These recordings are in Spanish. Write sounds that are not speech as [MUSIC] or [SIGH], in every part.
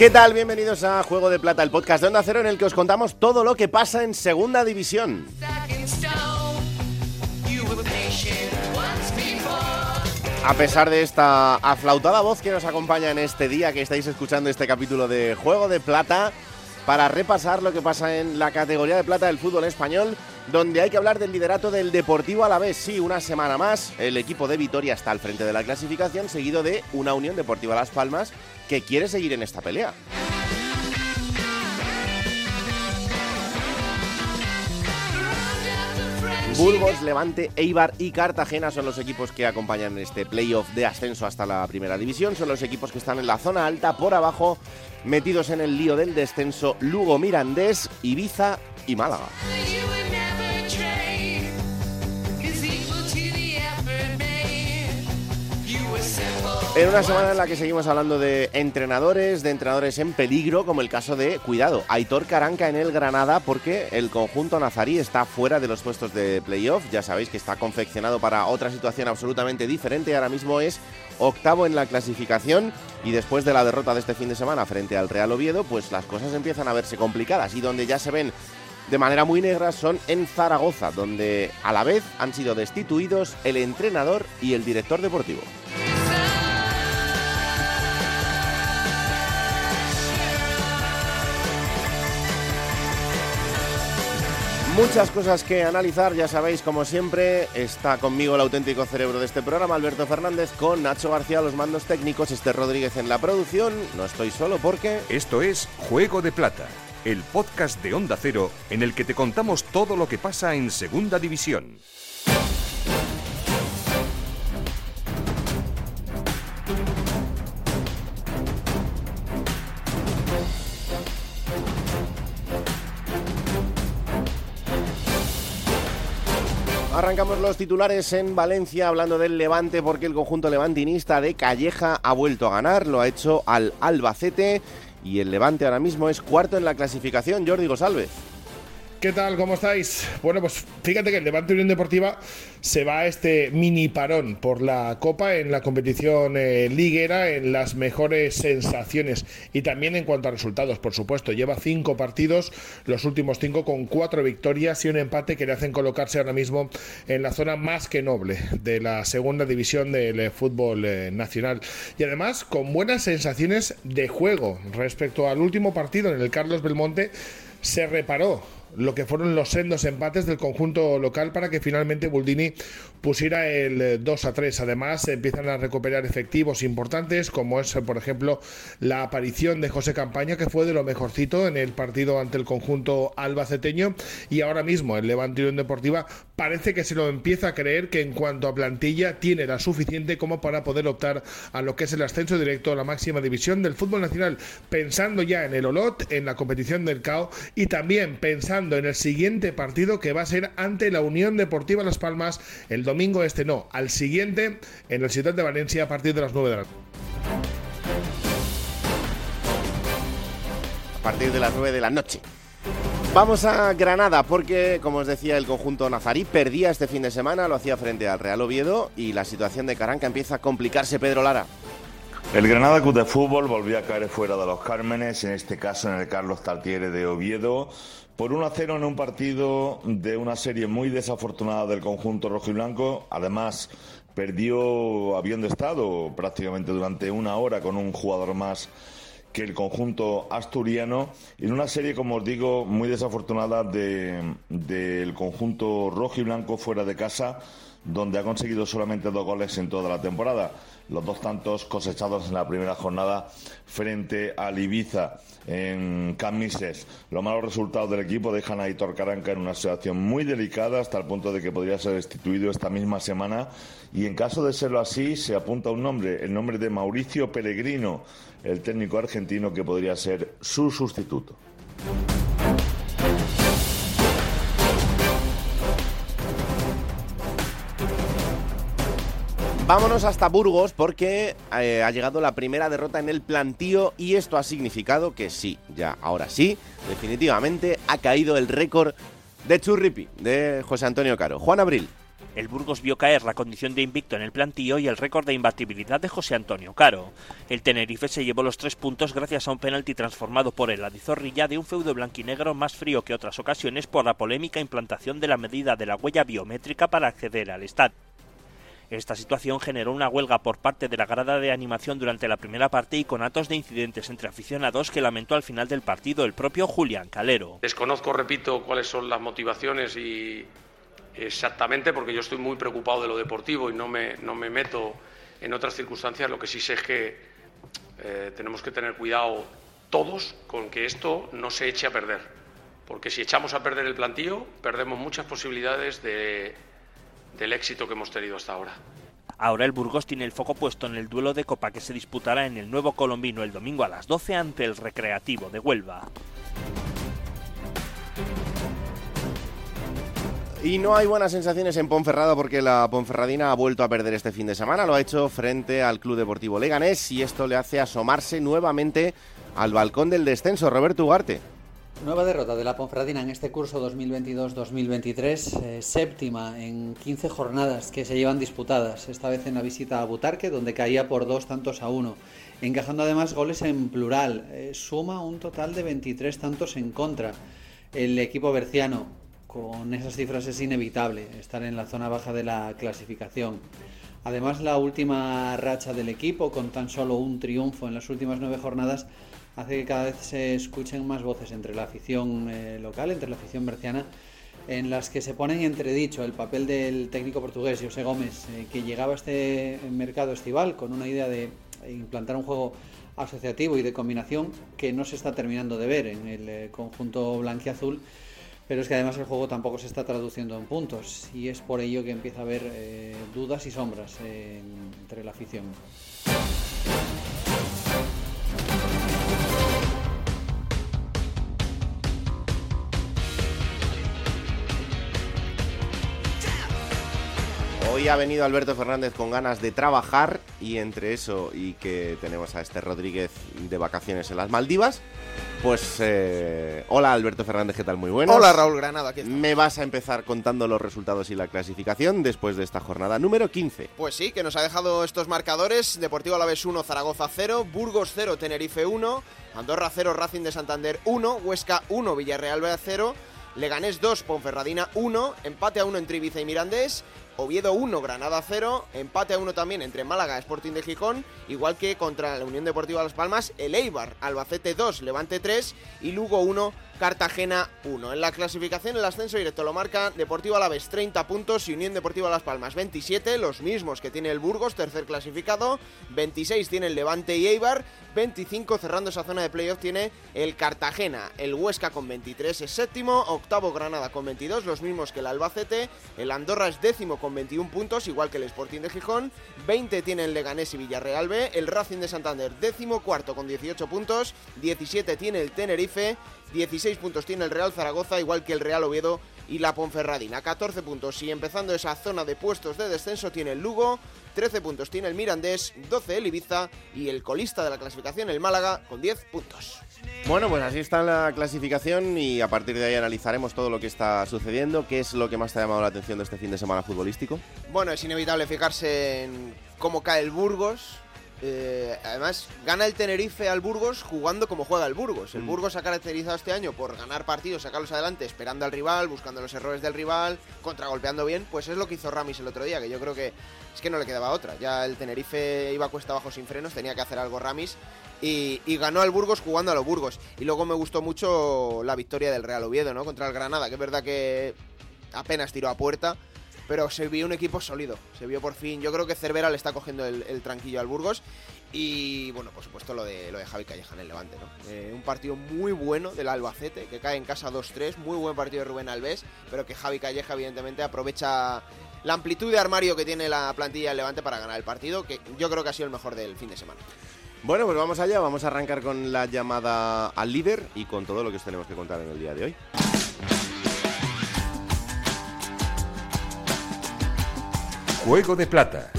¿Qué tal? Bienvenidos a Juego de Plata, el podcast de Onda Cero en el que os contamos todo lo que pasa en Segunda División. A pesar de esta aflautada voz que nos acompaña en este día que estáis escuchando este capítulo de Juego de Plata, para repasar lo que pasa en la categoría de plata del fútbol español, donde hay que hablar del liderato del Deportivo a la vez. Sí, una semana más, el equipo de Vitoria está al frente de la clasificación, seguido de una Unión Deportiva Las Palmas que quiere seguir en esta pelea. Burgos, Levante, Eibar y Cartagena son los equipos que acompañan este playoff de ascenso hasta la primera división. Son los equipos que están en la zona alta, por abajo, metidos en el lío del descenso, Lugo, Mirandés, Ibiza y Málaga. En una semana en la que seguimos hablando de entrenadores, de entrenadores en peligro, como el caso de, cuidado, Aitor Caranca en el Granada, porque el conjunto nazarí está fuera de los puestos de playoff. Ya sabéis que está confeccionado para otra situación absolutamente diferente. Ahora mismo es octavo en la clasificación y después de la derrota de este fin de semana frente al Real Oviedo, pues las cosas empiezan a verse complicadas y donde ya se ven de manera muy negra son en Zaragoza, donde a la vez han sido destituidos el entrenador y el director deportivo. Muchas cosas que analizar, ya sabéis, como siempre, está conmigo el auténtico cerebro de este programa, Alberto Fernández, con Nacho García los mandos técnicos, Esther Rodríguez en la producción. No estoy solo porque... Esto es Juego de Plata, el podcast de Onda Cero en el que te contamos todo lo que pasa en Segunda División. Arrancamos los titulares en Valencia hablando del Levante porque el conjunto levantinista de Calleja ha vuelto a ganar, lo ha hecho al Albacete y el Levante ahora mismo es cuarto en la clasificación, Jordi González. ¿Qué tal? ¿Cómo estáis? Bueno, pues fíjate que el Levante Unión Deportiva se va a este mini parón por la Copa en la competición eh, liguera en las mejores sensaciones y también en cuanto a resultados, por supuesto. Lleva cinco partidos, los últimos cinco con cuatro victorias y un empate que le hacen colocarse ahora mismo en la zona más que noble de la segunda división del eh, fútbol eh, nacional. Y además con buenas sensaciones de juego respecto al último partido en el Carlos Belmonte se reparó lo que fueron los sendos empates del conjunto local para que finalmente Buldini pusiera el 2 eh, a 3. Además, empiezan a recuperar efectivos importantes, como es, por ejemplo, la aparición de José Campaña, que fue de lo mejorcito en el partido ante el conjunto albaceteño. Y ahora mismo el Levante Unión Deportiva parece que se lo empieza a creer que en cuanto a plantilla tiene la suficiente como para poder optar a lo que es el ascenso directo a la máxima división del fútbol nacional, pensando ya en el Olot, en la competición del CAO y también pensando en el siguiente partido que va a ser ante la Unión Deportiva Las Palmas el domingo este no, al siguiente en el Ciudad de Valencia a partir de las 9 de la noche. A partir de las 9 de la noche. Vamos a Granada porque, como os decía, el conjunto nazarí perdía este fin de semana, lo hacía frente al Real Oviedo y la situación de Caranca empieza a complicarse, Pedro Lara. El Granada Club de Fútbol volvió a caer fuera de los Cármenes, en este caso en el Carlos Tartiere de Oviedo por 1 a 0 en un partido de una serie muy desafortunada del conjunto rojo y blanco. Además, perdió avión de estado prácticamente durante una hora con un jugador más que el conjunto asturiano en una serie, como os digo, muy desafortunada del conjunto rojo y blanco fuera de casa, donde ha conseguido solamente dos goles en toda la temporada. Los dos tantos cosechados en la primera jornada frente al Ibiza en Camises. Los malos resultados del equipo dejan a Hitor Caranca en una situación muy delicada hasta el punto de que podría ser destituido esta misma semana y en caso de serlo así se apunta un nombre, el nombre de Mauricio Pellegrino, el técnico argentino que podría ser su sustituto. Vámonos hasta Burgos porque eh, ha llegado la primera derrota en el plantío y esto ha significado que sí, ya ahora sí, definitivamente ha caído el récord de Churripi de José Antonio Caro. Juan Abril. El Burgos vio caer la condición de invicto en el plantío y el récord de imbatibilidad de José Antonio Caro. El Tenerife se llevó los tres puntos gracias a un penalti transformado por el Adizorrilla de un feudo blanquinegro más frío que otras ocasiones por la polémica implantación de la medida de la huella biométrica para acceder al estadio. Esta situación generó una huelga por parte de la grada de animación durante la primera parte y con actos de incidentes entre aficionados que lamentó al final del partido el propio Julián Calero. Desconozco, repito, cuáles son las motivaciones y exactamente porque yo estoy muy preocupado de lo deportivo y no me, no me meto en otras circunstancias. Lo que sí sé es que eh, tenemos que tener cuidado todos con que esto no se eche a perder. Porque si echamos a perder el plantío, perdemos muchas posibilidades de del éxito que hemos tenido hasta ahora. Ahora el Burgos tiene el foco puesto en el duelo de Copa que se disputará en el Nuevo Colombino el domingo a las 12 ante el Recreativo de Huelva. Y no hay buenas sensaciones en Ponferrada porque la Ponferradina ha vuelto a perder este fin de semana. Lo ha hecho frente al Club Deportivo Leganés y esto le hace asomarse nuevamente al balcón del descenso. Roberto Ugarte. Nueva derrota de la Ponferradina en este curso 2022-2023, eh, séptima en 15 jornadas que se llevan disputadas, esta vez en la visita a Butarque, donde caía por dos tantos a uno, encajando además goles en plural, eh, suma un total de 23 tantos en contra. El equipo berciano, con esas cifras es inevitable estar en la zona baja de la clasificación. Además, la última racha del equipo, con tan solo un triunfo en las últimas nueve jornadas, hace que cada vez se escuchen más voces entre la afición eh, local, entre la afición berciana, en las que se pone en entredicho el papel del técnico portugués José Gómez, eh, que llegaba a este mercado estival con una idea de implantar un juego asociativo y de combinación que no se está terminando de ver en el eh, conjunto blanquiazul, pero es que además el juego tampoco se está traduciendo en puntos y es por ello que empieza a haber dudas y sombras entre la afición. Hoy ha venido Alberto Fernández con ganas de trabajar y entre eso y que tenemos a este Rodríguez de vacaciones en las Maldivas, pues eh, hola Alberto Fernández, ¿qué tal? Muy bueno. Hola Raúl Granada, aquí Me vas a empezar contando los resultados y la clasificación después de esta jornada número 15. Pues sí, que nos ha dejado estos marcadores, Deportivo Alavés 1, Zaragoza 0, Burgos 0, Tenerife 1, Andorra 0, Racing de Santander 1, Huesca 1, Villarreal 0, Leganés 2, Ponferradina 1, empate a 1 entre Ibiza y Mirandés Oviedo 1, Granada 0, empate a 1 también entre Málaga, Sporting de Gijón, igual que contra la Unión Deportiva Las Palmas, el Eibar, Albacete 2, Levante 3 y Lugo 1, Cartagena 1. En la clasificación el ascenso directo lo marca Deportivo Alavés 30 puntos y Unión Deportiva Las Palmas 27, los mismos que tiene el Burgos, tercer clasificado, 26 tiene el Levante y Eibar, 25 cerrando esa zona de playoff tiene el Cartagena, el Huesca con 23 es séptimo, octavo Granada con 22, los mismos que el Albacete, el Andorra es décimo con 21 puntos, igual que el Sporting de Gijón, 20 tiene el Leganés y Villarreal B, el Racing de Santander décimo cuarto con 18 puntos, 17 tiene el Tenerife, 16 puntos tiene el Real Zaragoza, igual que el Real Oviedo y la Ponferradina. 14 puntos y empezando esa zona de puestos de descenso tiene el Lugo, 13 puntos tiene el Mirandés, 12 el Ibiza y el colista de la clasificación, el Málaga, con 10 puntos. Bueno, pues así está la clasificación y a partir de ahí analizaremos todo lo que está sucediendo. ¿Qué es lo que más te ha llamado la atención de este fin de semana futbolístico? Bueno, es inevitable fijarse en cómo cae el Burgos, eh, además, gana el Tenerife al Burgos jugando como juega el Burgos. El mm. Burgos ha caracterizado este año por ganar partidos, sacarlos adelante, esperando al rival, buscando los errores del rival, contragolpeando bien. Pues es lo que hizo Ramis el otro día, que yo creo que es que no le quedaba otra. Ya el Tenerife iba a cuesta abajo sin frenos, tenía que hacer algo Ramis. Y, y, ganó al Burgos jugando a los Burgos. Y luego me gustó mucho la victoria del Real Oviedo, ¿no? Contra el Granada, que es verdad que apenas tiró a puerta pero se vio un equipo sólido. Se vio por fin. Yo creo que Cervera le está cogiendo el, tranquillo al Burgos. Y bueno, por supuesto lo de, lo de Javi Calleja en el Levante, ¿no? Eh, un partido muy bueno del Albacete, que cae en casa 2-3, muy buen partido de Rubén Alves, pero que Javi Calleja evidentemente aprovecha la amplitud de armario que tiene la plantilla del Levante para ganar el partido, que yo creo que ha sido el mejor del fin de semana. Bueno, pues vamos allá, vamos a arrancar con la llamada al líder y con todo lo que os tenemos que contar en el día de hoy. Juego de Plata.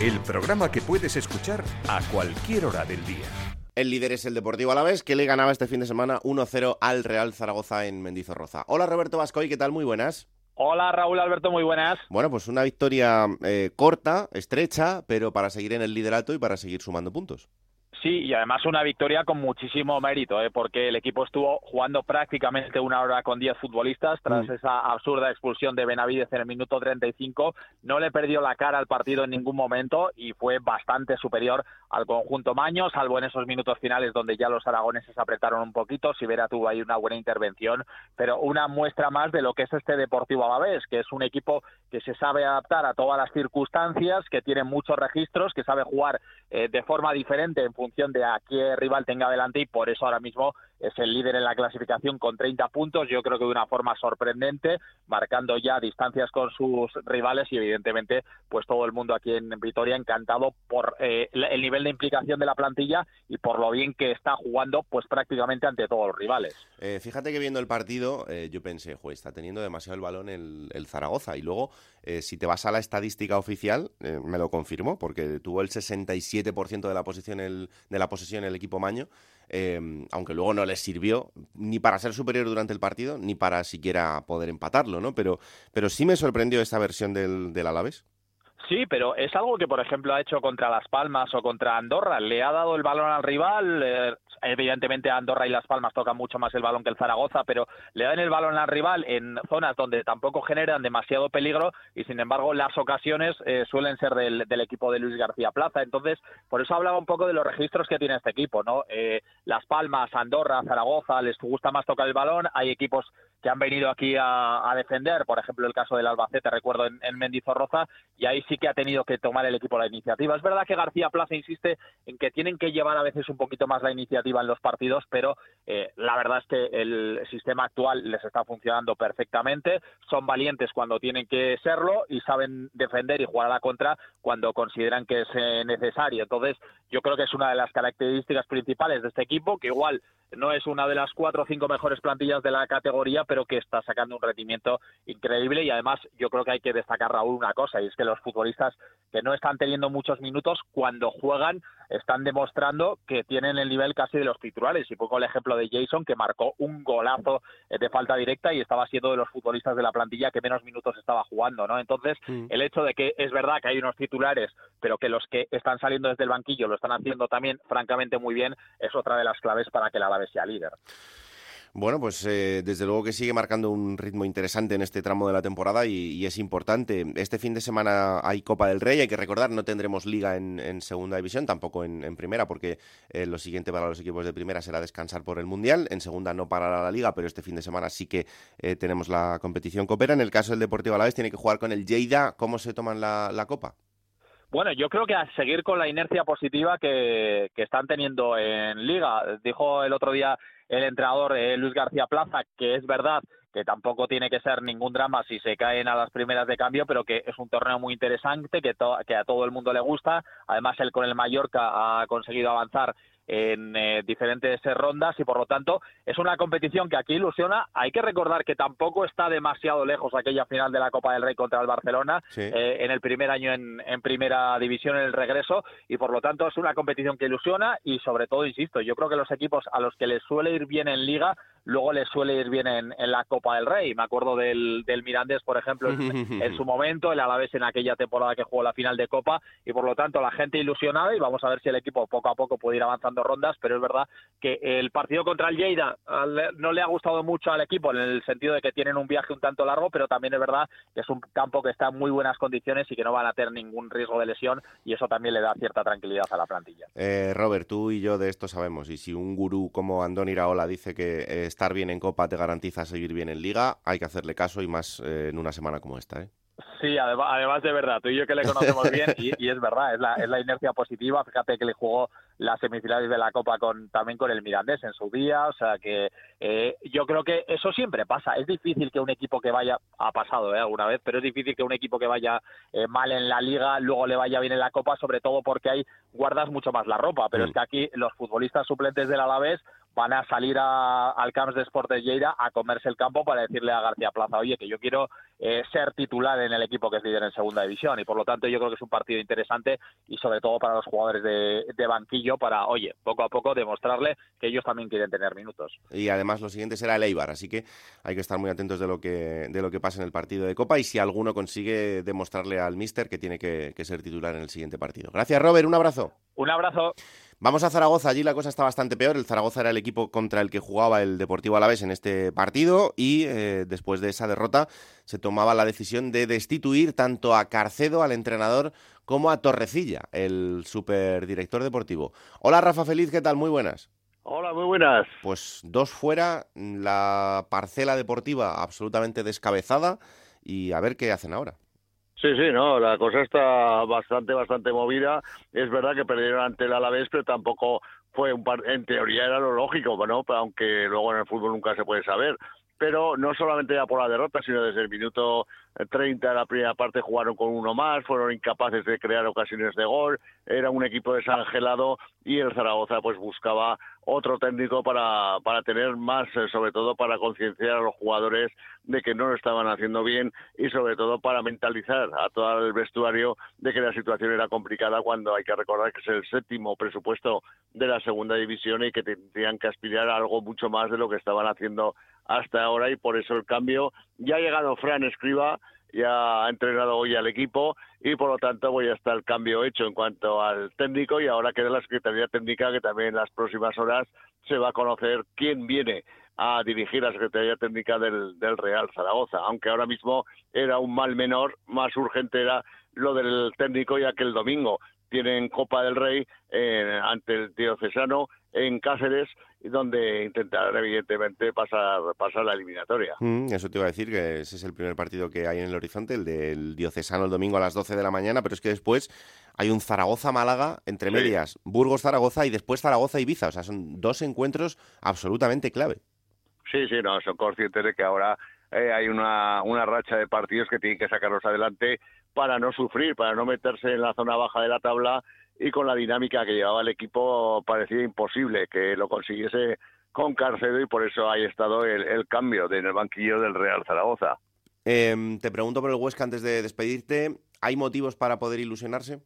El programa que puedes escuchar a cualquier hora del día. El líder es el Deportivo Alavés, que le ganaba este fin de semana 1-0 al Real Zaragoza en Mendizorroza. Hola Roberto Vascoy, ¿qué tal? Muy buenas. Hola Raúl Alberto, muy buenas. Bueno, pues una victoria eh, corta, estrecha, pero para seguir en el liderato y para seguir sumando puntos. Sí, y además una victoria con muchísimo mérito, ¿eh? porque el equipo estuvo jugando prácticamente una hora con 10 futbolistas tras esa absurda expulsión de Benavides en el minuto 35. No le perdió la cara al partido en ningún momento y fue bastante superior al conjunto Maño, salvo en esos minutos finales donde ya los aragoneses apretaron un poquito. Sivera tuvo ahí una buena intervención, pero una muestra más de lo que es este Deportivo Alavés, que es un equipo que se sabe adaptar a todas las circunstancias, que tiene muchos registros, que sabe jugar eh, de forma diferente en función de a qué rival tenga delante y por eso ahora mismo es el líder en la clasificación con 30 puntos, yo creo que de una forma sorprendente, marcando ya distancias con sus rivales y evidentemente pues todo el mundo aquí en Vitoria encantado por eh, el nivel de implicación de la plantilla y por lo bien que está jugando pues prácticamente ante todos los rivales. Eh, fíjate que viendo el partido eh, yo pensé, juez, está teniendo demasiado el balón el, el Zaragoza y luego si te vas a la estadística oficial me lo confirmó porque tuvo el 67% de la posición el, de la posesión el equipo Maño Em, aunque luego no les sirvió ni para ser superior durante el partido, ni para siquiera poder empatarlo, ¿no? Pero, pero sí me sorprendió esta versión del, del Alavés. Sí, pero es algo que, por ejemplo, ha hecho contra Las Palmas o contra Andorra. Le ha dado el balón al rival. Eh, evidentemente, Andorra y Las Palmas tocan mucho más el balón que el Zaragoza, pero le dan el balón al rival en zonas donde tampoco generan demasiado peligro y, sin embargo, las ocasiones eh, suelen ser del, equipo de Luis García Plaza. Entonces, por eso hablaba un poco de los registros que tiene este equipo, ¿no? Eh, Las Palmas, Andorra, Zaragoza, les gusta más tocar el balón. Hay equipos que han venido aquí a, defender, por ejemplo, el caso del Albacete, recuerdo, en, en Mendizorroza, y ahí sí que ha tenido que tomar el equipo la iniciativa. Es verdad que García Plaza insiste en que tienen que llevar a veces un poquito más la iniciativa en los partidos, pero eh, la verdad es que el sistema actual les está funcionando perfectamente. Son valientes cuando tienen que serlo y saben defender y jugar a la contra cuando consideran que es eh, necesario. Entonces, yo creo que es una de las características principales de este equipo, que igual no es una de las cuatro o cinco mejores plantillas de la categoría, pero que está sacando un rendimiento increíble y además yo creo que hay que destacar, Raúl, una cosa, y es que los futbolistas que no están teniendo muchos minutos, cuando juegan, están demostrando que tienen el nivel casi de los titulares. Y pongo el ejemplo de Jason, que marcó un golazo eh, de falta directa y estaba siendo de los futbolistas de la plantilla que menos minutos estaba jugando, ¿no? Entonces, mm. el hecho de que es verdad que hay unos titulares, pero que los que están saliendo desde el banquillo lo están haciendo también francamente muy bien, es otra de las claves para que la Alavés sea líder. Bueno, pues eh, desde luego que sigue marcando un ritmo interesante en este tramo de la temporada y, es importante. Este fin de semana hay Copa del Rey, hay que recordar, no tendremos liga en, segunda división, tampoco en, primera, porque eh, lo siguiente para los equipos de primera será descansar por el Mundial. En segunda no parará la liga, pero este fin de semana sí que eh, tenemos la competición copera. En el caso del Deportivo Alavés tiene que jugar con el Lleida. ¿Cómo se toman la Copa? Bueno, yo creo que a seguir con la inercia positiva que, están teniendo en Liga. Dijo el otro día el entrenador eh, Luis García Plaza que es verdad que tampoco tiene que ser ningún drama si se caen a las primeras de cambio, pero que es un torneo muy interesante, que, que a todo el mundo le gusta. Además, él con el Mallorca ha conseguido avanzar en eh, diferentes rondas y por lo tanto es una competición que aquí ilusiona. Hay que recordar que tampoco está demasiado lejos aquella final de la Copa del Rey contra el Barcelona eh, en el primer año en, en, primera división en el regreso y por lo tanto es una competición que ilusiona y sobre todo, insisto, yo creo que los equipos a los que les suele ir bien en liga luego les suele ir bien en, la Copa del Rey. Me acuerdo del, del Mirandés, por ejemplo, [LAUGHS] en, su momento, el Alavés en aquella temporada que jugó la final de Copa, y por lo tanto la gente ilusionada, y vamos a ver si el equipo poco a poco puede ir avanzando rondas, pero es verdad que el partido contra el Lleida no le ha gustado mucho al equipo en el sentido de que tienen un viaje un tanto largo, pero también es verdad que es un campo que está en muy buenas condiciones y que no van a tener ningún riesgo de lesión, y eso también le da cierta tranquilidad a la plantilla. Eh, Robert, tú y yo de esto sabemos, y si un gurú como Andón Iraola dice que es estar bien en Copa te garantiza seguir bien en Liga, hay que hacerle caso y más eh, en una semana como esta. ¿eh? Sí, además, de verdad, tú y yo que le conocemos bien, y, es verdad, es la, es la inercia positiva. Fíjate que le jugó las semifinales de la Copa con también con el Mirandés en su día, o sea que eh, yo creo que eso siempre pasa. Es difícil que un equipo que vaya, ha pasado ¿eh? alguna vez, pero es difícil que un equipo que vaya eh, mal en la Liga luego le vaya bien en la Copa, sobre todo porque ahí guardas mucho más la ropa. Pero es mm. que aquí los futbolistas suplentes del Alavés van a salir al Camps de Sport de Lleida a comerse el campo para decirle a García Plaza, oye, que yo quiero eh, ser titular en el equipo que es líder en segunda división. Y por lo tanto yo creo que es un partido interesante y sobre todo para los jugadores de, banquillo para, oye, poco a poco demostrarle que ellos también quieren tener minutos. Y además lo siguiente será el Eibar, así que hay que estar muy atentos de lo que, de lo que pasa en el partido de Copa y si alguno consigue demostrarle al Mister que tiene que ser titular en el siguiente partido. Gracias, Robert. Un abrazo. Un abrazo. Vamos a Zaragoza, allí la cosa está bastante peor. El Zaragoza era el equipo contra el que jugaba el Deportivo Alavés en este partido y eh, después de esa derrota se tomaba la decisión de destituir tanto a Carcedo, al entrenador, como a Torrecilla, el superdirector deportivo. Hola Rafa Feliz, ¿qué tal? Muy buenas. Hola, muy buenas. Pues dos fuera, la parcela deportiva absolutamente descabezada y a ver qué hacen ahora. Sí, sí, no, la cosa está bastante, bastante movida. Es verdad que perdieron ante el Alavés, pero tampoco fue un par... en teoría era lo lógico, ¿no? Aunque luego en el fútbol nunca se puede saber. Pero no solamente ya por la derrota, sino desde el minuto 30 de la primera parte jugaron con uno más, fueron incapaces de crear ocasiones de gol, era un equipo desangelado y el Zaragoza pues buscaba otro técnico para, para tener más, eh, sobre todo para concienciar a los jugadores de que no lo estaban haciendo bien y sobre todo para mentalizar a todo el vestuario de que la situación era complicada cuando hay que recordar que es el séptimo presupuesto de la segunda división y que tendrían que aspirar a algo mucho más de lo que estaban haciendo hasta ahora y por eso el cambio. Ya ha llegado Fran Escriba, ya ha entrenado hoy al equipo y por lo tanto voy a estar el cambio hecho en cuanto al técnico y ahora queda la Secretaría Técnica que también en las próximas horas se va a conocer quién viene a dirigir la Secretaría Técnica del, del Real Zaragoza, aunque ahora mismo era un mal menor, más urgente era lo del técnico ya que el domingo tienen Copa del Rey eh, ante el diocesano en Cáceres, donde intentarán evidentemente pasar, pasar la eliminatoria. Mm, eso te iba a decir, que ese es el primer partido que hay en el horizonte, el del diocesano el domingo a las 12 de la mañana, pero es que después hay un Zaragoza-Málaga, entre medias, Burgos-Zaragoza y después Zaragoza-Ibiza, o sea, son dos encuentros absolutamente clave. Sí, sí, no, son conscientes de que ahora eh, hay una, una racha de partidos que tienen que sacarlos adelante para no sufrir, para no meterse en la zona baja de la tabla y con la dinámica que llevaba el equipo parecía imposible que lo consiguiese con Carcedo y por eso ha estado el, cambio en el banquillo del Real Zaragoza. Em, te pregunto por el Huesca antes de despedirte, ¿hay motivos para poder ilusionarse?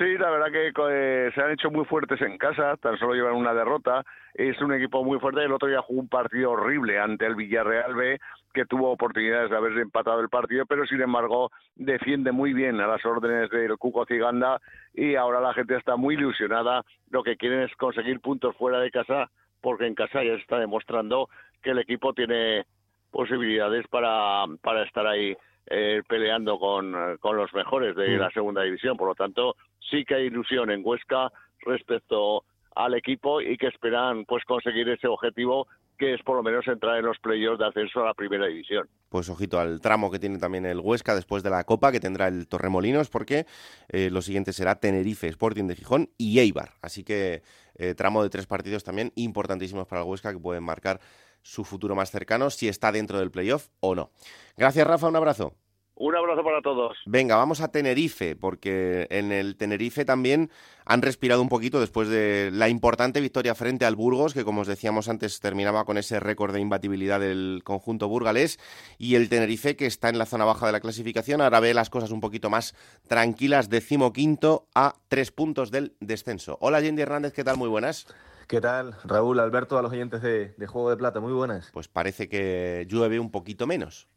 Sí, la verdad que eh, se han hecho muy fuertes en casa, tan solo llevan una derrota. Es un equipo muy fuerte. El otro día jugó un partido horrible ante el Villarreal B, que tuvo oportunidades de haber empatado el partido, pero sin embargo defiende muy bien a las órdenes del Cuco Ciganda y ahora la gente está muy ilusionada. Lo que quieren es conseguir puntos fuera de casa, porque en casa ya se está demostrando que el equipo tiene posibilidades para, para estar ahí eh, peleando con, con, los mejores de la segunda división. Por lo tanto, sí que hay ilusión en Huesca respecto al equipo y que esperan pues conseguir ese objetivo que es por lo menos entrar en los playoffs de ascenso a la primera división. Pues ojito al tramo que tiene también el Huesca después de la Copa, que tendrá el Torremolinos, porque eh, lo siguiente será Tenerife, Sporting de Gijón y Eibar. Así que eh, tramo de tres partidos también importantísimos para el Huesca que pueden marcar su futuro más cercano, si está dentro del playoff o no. Gracias, Rafa, un abrazo. Un abrazo para todos. Venga, vamos a Tenerife, porque en el Tenerife también han respirado un poquito después de la importante victoria frente al Burgos, que como os decíamos antes terminaba con ese récord de imbatibilidad del conjunto burgalés, y el Tenerife que está en la zona baja de la clasificación, ahora ve las cosas un poquito más tranquilas, decimoquinto a tres puntos del descenso. Hola Yendi Hernández, ¿qué tal? Muy buenas. ¿Qué tal? Raúl, Alberto, a los oyentes de, de Juego de Plata, muy buenas. Pues parece que llueve un poquito menos.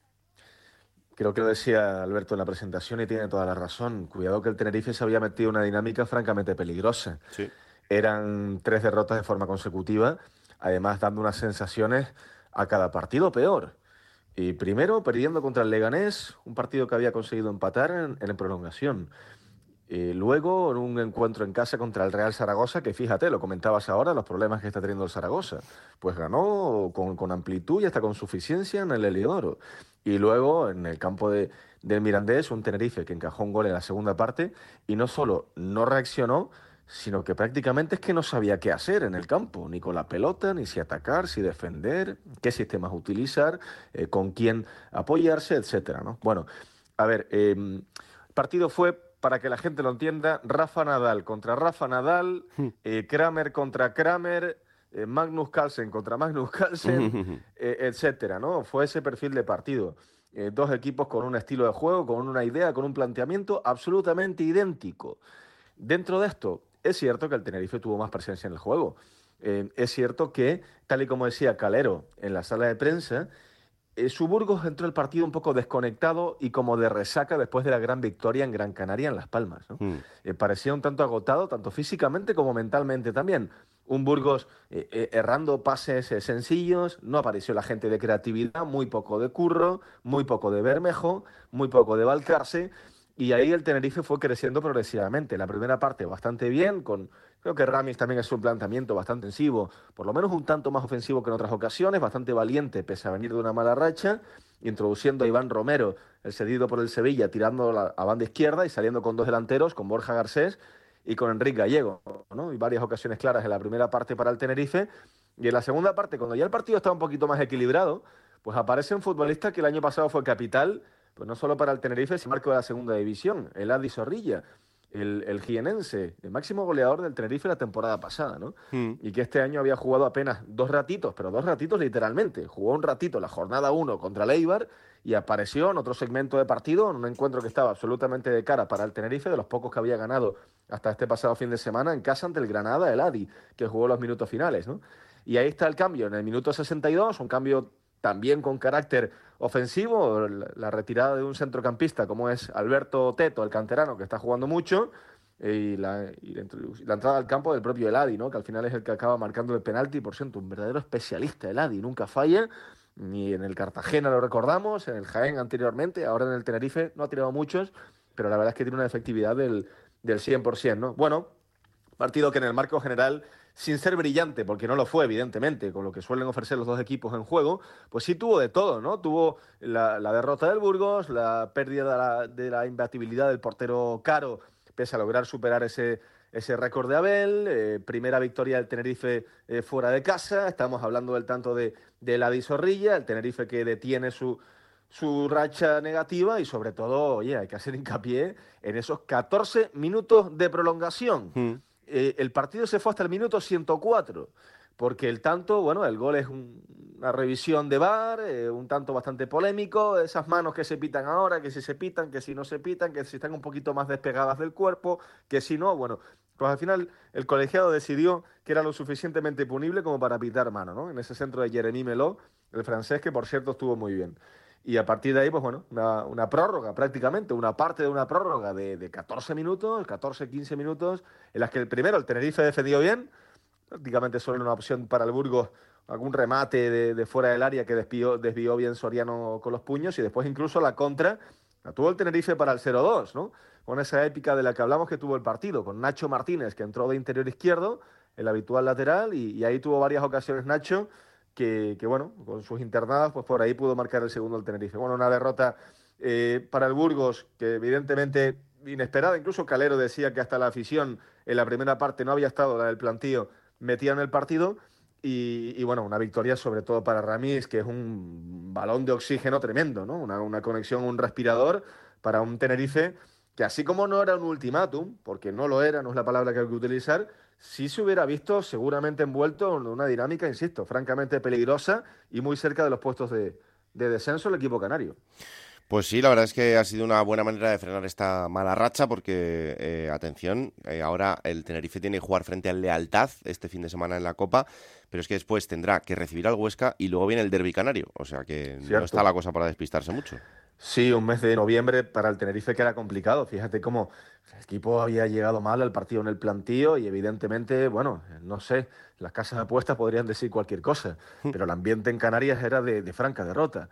Creo que lo decía Alberto en la presentación y tiene toda la razón. Cuidado que el Tenerife se había metido en una dinámica francamente peligrosa. Eran tres derrotas de forma consecutiva, además dando unas sensaciones a cada partido peor. Y primero perdiendo contra el Leganés, un partido que había conseguido empatar en, en prolongación. Eh, luego, en un encuentro en casa contra el Real Zaragoza, que fíjate, lo comentabas ahora, los problemas que está teniendo el Zaragoza. Pues ganó con, amplitud y hasta con suficiencia en el Heliodoro. Y luego, en el campo de, del Mirandés, un Tenerife que encajó un gol en la segunda parte y no solo no reaccionó, sino que prácticamente es que no sabía qué hacer en el campo, ni con la pelota, ni si atacar, si defender, qué sistemas utilizar, eh, con quién apoyarse, etcétera. ¿no? Bueno, a ver, el em, partido fue para que la gente lo entienda, Rafa Nadal contra Rafa Nadal, hmm. eh, Kramer contra Kramer, eh, Magnus Carlsen contra Magnus Carlsen, [LAUGHS] eh, etcétera, ¿no? Fue ese perfil de partido. dos equipos con un estilo de juego, con una idea, con un planteamiento absolutamente idéntico. Dentro de esto, es cierto que el Tenerife tuvo más presencia en el juego. es cierto que, tal y como decía Calero en la sala de prensa, su Burgos entró el partido un poco desconectado y como de resaca después de la gran victoria en Gran Canaria en Las Palmas. Mm. Eh, parecía un tanto agotado, tanto físicamente como mentalmente también. Un Burgos eh, errando pases sencillos, no apareció la gente de creatividad, muy poco de curro, muy poco de bermejo, muy poco de balcarse. Y ahí el Tenerife fue creciendo progresivamente. La primera parte bastante bien, con Creo que Ramis también es un planteamiento bastante ofensivo, por lo menos un tanto más ofensivo que en otras ocasiones, bastante valiente pese a venir de una mala racha, introduciendo a Iván Romero, el cedido por el Sevilla, tirando a banda izquierda y saliendo con dos delanteros, con Borja Garcés y con Enrique Gallego. ¿no? Y varias ocasiones claras en la primera parte para el Tenerife. Y en la segunda parte, cuando ya el partido estaba un poquito más equilibrado, pues aparece un futbolista que el año pasado fue capital, pues no solo para el Tenerife, sino marco de la segunda división, el Adi Zorrilla el, el jienense, el máximo goleador del Tenerife la temporada pasada, ¿no? Hmm. Y que este año había jugado apenas dos ratitos, pero dos ratitos literalmente. Jugó un ratito la jornada 1 contra el y apareció en otro segmento de partido, en un encuentro que estaba absolutamente de cara para el Tenerife, de los pocos que había ganado hasta este pasado fin de semana en casa ante el Granada, el Adi, que jugó los minutos finales, ¿no? Y ahí está el cambio, en el minuto 62, un cambio también con carácter ofensivo, la, retirada de un centrocampista como es Alberto Teto, el canterano, que está jugando mucho, y la, entrada al campo del propio Eladi, ¿no? que al final es el que acaba marcando el penalti, por cierto, un verdadero especialista Eladi, nunca falla, ni en el Cartagena lo recordamos, en el Jaén anteriormente, ahora en el Tenerife no ha tirado muchos, pero la verdad es que tiene una efectividad del, del 100%. ¿no? Bueno, partido que en el marco general sin ser brillante, porque no lo fue, evidentemente, con lo que suelen ofrecer los dos equipos en juego, pues sí tuvo de todo, ¿no? Tuvo la, derrota del Burgos, la pérdida de la, imbatibilidad del portero Caro, pese a lograr superar ese, ese récord de Abel, eh, primera victoria del Tenerife eh, fuera de casa, estamos hablando del tanto de, de la Zorrilla, el Tenerife que detiene su, su racha negativa y sobre todo, oye, hay que hacer hincapié en esos 14 minutos de prolongación. Mm. Eh, el partido se fue hasta el minuto 104, porque el tanto, bueno, el gol es una revisión de VAR, eh, un tanto bastante polémico, esas manos que se pitan ahora, que si se pitan, que si no se pitan, que si están un poquito más despegadas del cuerpo, que si no, bueno, pues al final el colegiado decidió que era lo suficientemente punible como para pitar mano, ¿no? En ese centro de Jeremy Melot, el francés, que por cierto estuvo muy bien. Y a partir de ahí, pues bueno, una, prórroga prácticamente, una parte de una prórroga de, de 14 minutos, 14, 15 minutos, en las que el primero, el Tenerife defendió bien, prácticamente solo una opción para el Burgos, algún remate de, fuera del área que desvió, desvió bien Soriano con los puños, y después incluso la contra, la tuvo el Tenerife para el 0-2, ¿no? Con esa épica de la que hablamos que tuvo el partido, con Nacho Martínez, que entró de interior izquierdo, el habitual lateral, y, y ahí tuvo varias ocasiones Nacho que, bueno, con sus internadas, pues por ahí pudo marcar el segundo el Tenerife. Bueno, una derrota eh, para el Burgos que evidentemente inesperada, incluso Calero decía que hasta la afición en la primera parte no había estado la del plantío metida en el partido. Y, bueno, una victoria sobre todo para Ramis, que es un balón de oxígeno tremendo, ¿no? Una, una conexión, un respirador para un Tenerife que así como no era un ultimátum, porque no lo era, no es la palabra que hay que utilizar, sí se hubiera visto seguramente envuelto en una dinámica, insisto, francamente peligrosa y muy cerca de los puestos de, descenso el equipo canario. Pues sí, la verdad es que ha sido una buena manera de frenar esta mala racha porque, eh, atención, eh, ahora el Tenerife tiene que jugar frente al Lealtad este fin de semana en la Copa, pero es que después tendrá que recibir al Huesca y luego viene el Derby Canario, o sea que no está la cosa para despistarse mucho. Sí, un mes de noviembre para el Tenerife que era complicado. Fíjate cómo el equipo había llegado mal al partido en el plantío y evidentemente, bueno, no sé, las casas de apuestas podrían decir cualquier cosa, hmm. pero el ambiente en Canarias era de, franca derrota.